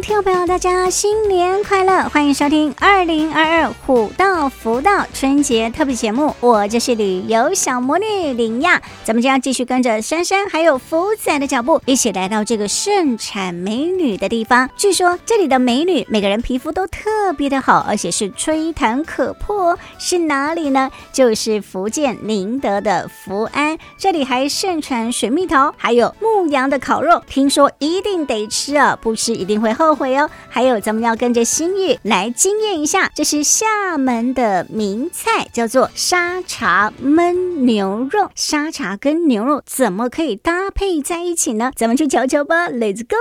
听众朋友，大家新年快乐！欢迎收听二零二二虎道福道春节特别节目，我就是旅游小魔女林亚。咱们将继续跟着珊珊还有福仔的脚步，一起来到这个盛产美女的地方。据说这里的美女每个人皮肤都特别的好，而且是吹弹可破。是哪里呢？就是福建宁德的福安，这里还盛产水蜜桃，还有牧羊的烤肉，听说一定得吃啊，不吃一定会后。后悔哦！还有，咱们要跟着心玉来惊艳一下，这是厦门的名菜，叫做沙茶焖牛肉。沙茶跟牛肉怎么可以搭配在一起呢？咱们去瞧瞧吧，Let's go！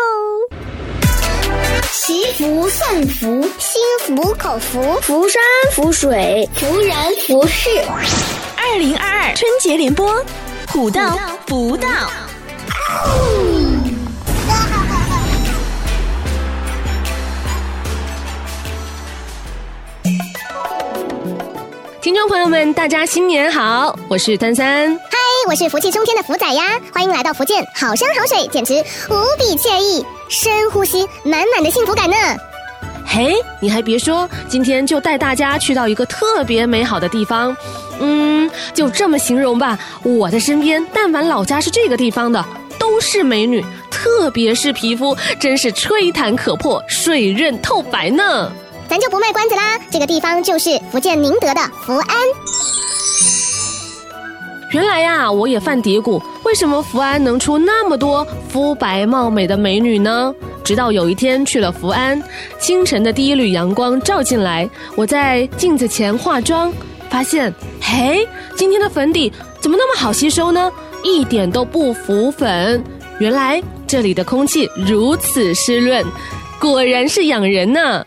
祈福送福，心服口服，福山福水，福人福事。二零二二春节联播，虎到福道。众朋友们，大家新年好！我是丹三，嗨，我是福气冲天的福仔呀！欢迎来到福建，好山好水，简直无比惬意。深呼吸，满满的幸福感呢。嘿，你还别说，今天就带大家去到一个特别美好的地方。嗯，就这么形容吧，我的身边，但凡老家是这个地方的，都是美女，特别是皮肤，真是吹弹可破，水润透白呢。咱就不卖关子啦，这个地方就是福建宁德的福安。原来呀，我也犯嘀咕，为什么福安能出那么多肤白貌美的美女呢？直到有一天去了福安，清晨的第一缕阳光照进来，我在镜子前化妆，发现，嘿，今天的粉底怎么那么好吸收呢？一点都不浮粉。原来这里的空气如此湿润，果然是养人呢。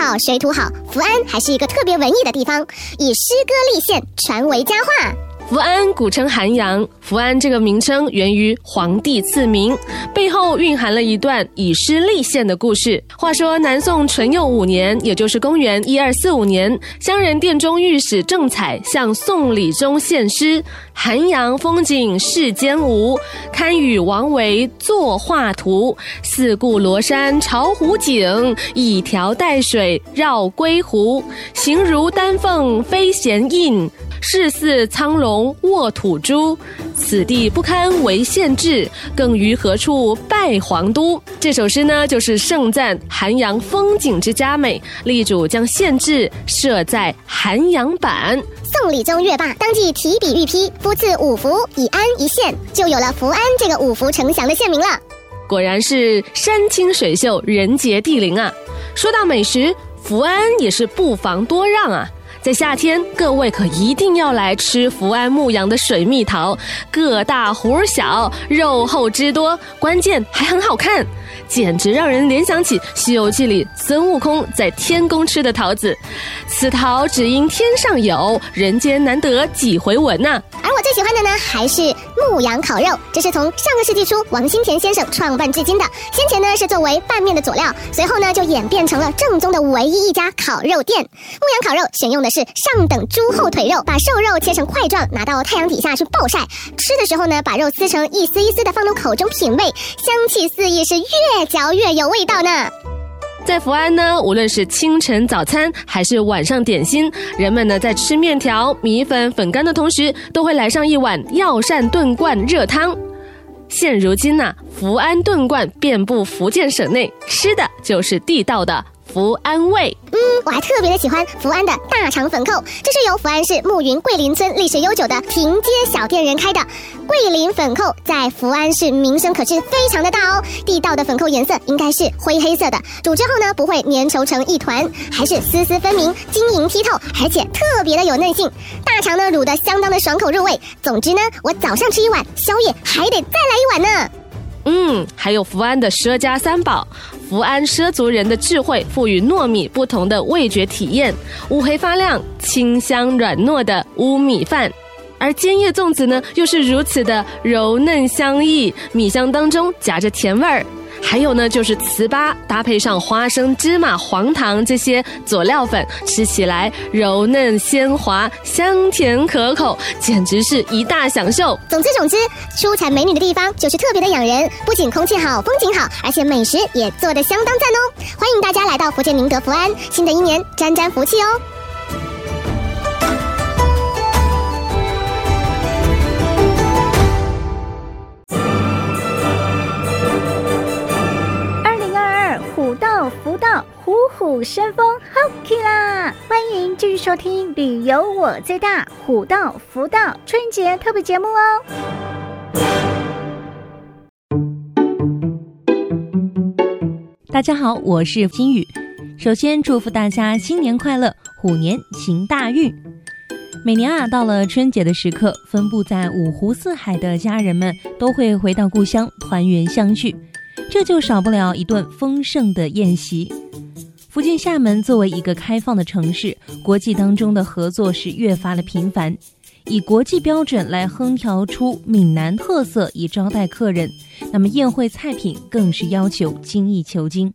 好、水土好，福安还是一个特别文艺的地方，以诗歌立县，传为佳话。福安古称涵阳，福安这个名称源于皇帝赐名，背后蕴含了一段以诗立县的故事。话说南宋淳佑五年，也就是公元一二四五年，乡人殿中御史郑采向宋理宗献诗：“涵阳风景世间无，堪与王维作画图。四顾罗山巢湖景，一条带水绕归湖。形如丹凤飞衔印。”势似苍龙卧土猪，此地不堪为县治，更于何处拜皇都？这首诗呢，就是盛赞韩阳风景之佳美，力主将县治设在韩阳版。宋理宗阅罢，当即提笔御批，夫赐五福，以安一县，就有了福安这个五福呈祥的县名了。果然是山清水秀，人杰地灵啊！说到美食，福安也是不遑多让啊。在夏天，各位可一定要来吃福安牧羊的水蜜桃，个大核小，肉厚汁多，关键还很好看，简直让人联想起《西游记》里孙悟空在天宫吃的桃子。此桃只因天上有，人间难得几回闻呐、最喜欢的呢，还是牧羊烤肉，这是从上个世纪初王新田先生创办至今的。先前呢是作为拌面的佐料，随后呢就演变成了正宗的唯一一家烤肉店。牧羊烤肉选用的是上等猪后腿肉，把瘦肉切成块状，拿到太阳底下去暴晒。吃的时候呢，把肉撕成一丝一丝的放入口中品味，香气四溢，是越嚼越有味道呢。在福安呢，无论是清晨早餐还是晚上点心，人们呢在吃面条、米粉、粉干的同时，都会来上一碗药膳炖罐热汤。现如今呢，福安炖罐遍布福建省内，吃的就是地道的。福安味，嗯，我还特别的喜欢福安的大肠粉扣，这是由福安市木云桂林村历史悠久的平街小店人开的。桂林粉扣在福安市名声可是非常的大哦。地道的粉扣颜色应该是灰黑色的，煮之后呢不会粘稠成一团，还是丝丝分明、晶莹剔透，而且特别的有韧性。大肠呢卤的相当的爽口入味。总之呢，我早上吃一碗，宵夜还得再来一碗呢。嗯，还有福安的佘家三宝，福安畲族人的智慧赋予糯米不同的味觉体验，乌黑发亮、清香软糯的乌米饭。而尖叶粽子呢，又是如此的柔嫩香溢，米香当中夹着甜味儿。还有呢，就是糍粑搭配上花生、芝麻、黄糖这些佐料粉，吃起来柔嫩鲜滑、香甜可口，简直是一大享受。总之总之，出产美女的地方就是特别的养人，不仅空气好、风景好，而且美食也做得相当赞哦！欢迎大家来到福建宁德福安，新的一年沾沾福气哦！福到虎虎生风，好啦！欢迎继续收听《旅游我最大》虎到福到春节特别节目哦。大家好，我是金宇。首先祝福大家新年快乐，虎年行大运。每年啊，到了春节的时刻，分布在五湖四海的家人们都会回到故乡团圆相聚，这就少不了一顿丰盛的宴席。福建厦门作为一个开放的城市，国际当中的合作是越发的频繁，以国际标准来烹调出闽南特色以招待客人，那么宴会菜品更是要求精益求精。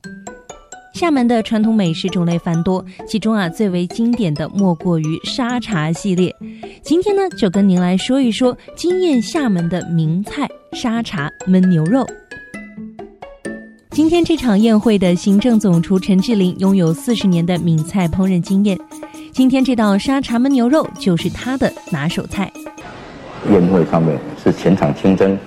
厦门的传统美食种类繁多，其中啊最为经典的莫过于沙茶系列。今天呢就跟您来说一说惊艳厦门的名菜沙茶焖牛肉。今天这场宴会的行政总厨陈志玲拥有四十年的闽菜烹饪经验，今天这道沙茶焖牛肉就是他的拿手菜。宴会上面是全场清蒸，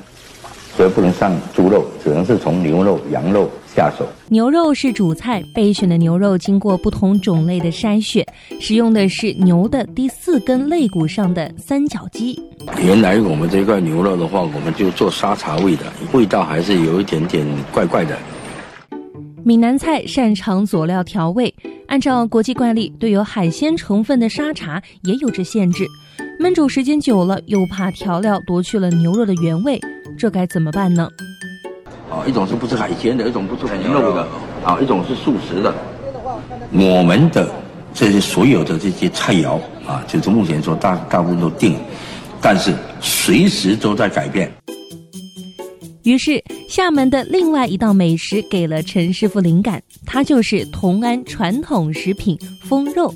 所以不能上猪肉，只能是从牛肉、羊肉下手。牛肉是主菜，备选的牛肉经过不同种类的筛选，使用的是牛的第四根肋骨上的三角肌。原来我们这块牛肉的话，我们就做沙茶味的，味道还是有一点点怪怪的。闽南菜擅长佐料调味，按照国际惯例，对有海鲜成分的沙茶也有着限制。焖煮时间久了，又怕调料夺去了牛肉的原味，这该怎么办呢？啊，一种是不吃海鲜的，一种不吃牛肉的，啊，一种是素食的。我们的这些所有的这些菜肴啊，就是目前说大大部分都定，但是随时都在改变。于是，厦门的另外一道美食给了陈师傅灵感，它就是同安传统食品封肉。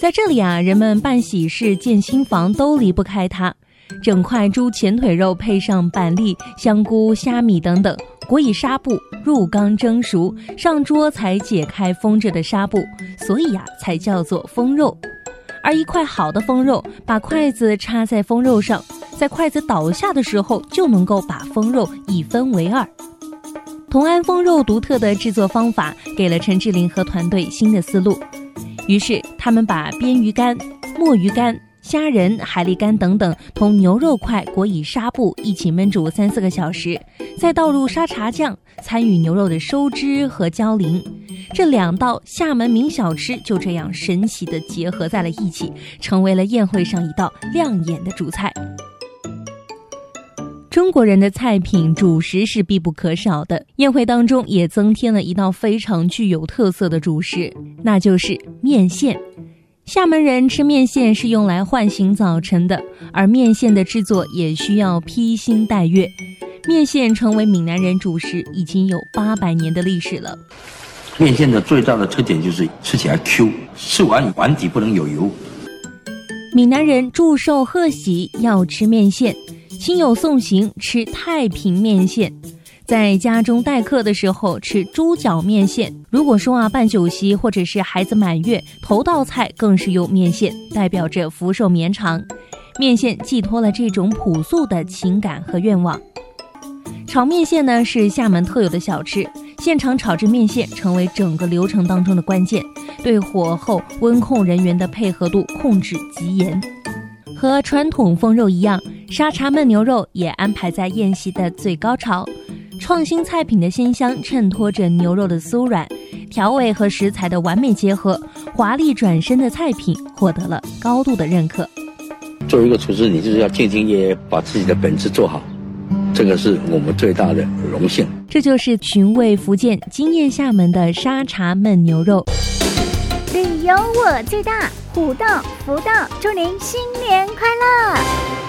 在这里啊，人们办喜事、建新房都离不开它。整块猪前腿肉配上板栗、香菇、虾米等等，裹以纱布，入缸蒸熟，上桌才解开封着的纱布，所以、啊，才叫做封肉。而一块好的风肉，把筷子插在风肉上。在筷子倒下的时候，就能够把风肉一分为二。同安风肉独特的制作方法，给了陈志林和团队新的思路。于是，他们把鳊鱼干、墨鱼干、虾仁、海蛎干等等，同牛肉块裹以纱布一起焖煮三四个小时，再倒入沙茶酱，参与牛肉的收汁和浇淋。这两道厦门名小吃就这样神奇地结合在了一起，成为了宴会上一道亮眼的主菜。中国人的菜品主食是必不可少的，宴会当中也增添了一道非常具有特色的主食，那就是面线。厦门人吃面线是用来唤醒早晨的，而面线的制作也需要披星戴月。面线成为闽南人主食已经有八百年的历史了。面线的最大的特点就是吃起来 Q，吃完碗底不能有油。闽南人祝寿贺喜要吃面线。亲友送行吃太平面线，在家中待客的时候吃猪脚面线。如果说啊办酒席或者是孩子满月，头道菜更是用面线，代表着福寿绵长。面线寄托了这种朴素的情感和愿望。炒面线呢是厦门特有的小吃，现场炒制面线成为整个流程当中的关键，对火候、温控人员的配合度控制极严。和传统封肉一样，沙茶焖牛肉也安排在宴席的最高潮。创新菜品的鲜香衬托着牛肉的酥软，调味和食材的完美结合，华丽转身的菜品获得了高度的认可。作为一个厨师，你就是要兢兢业业，把自己的本职做好，这个是我们最大的荣幸。这就是寻味福建、惊艳厦门的沙茶焖牛肉。旅旅游我最大，虎道福道，祝您新年快乐！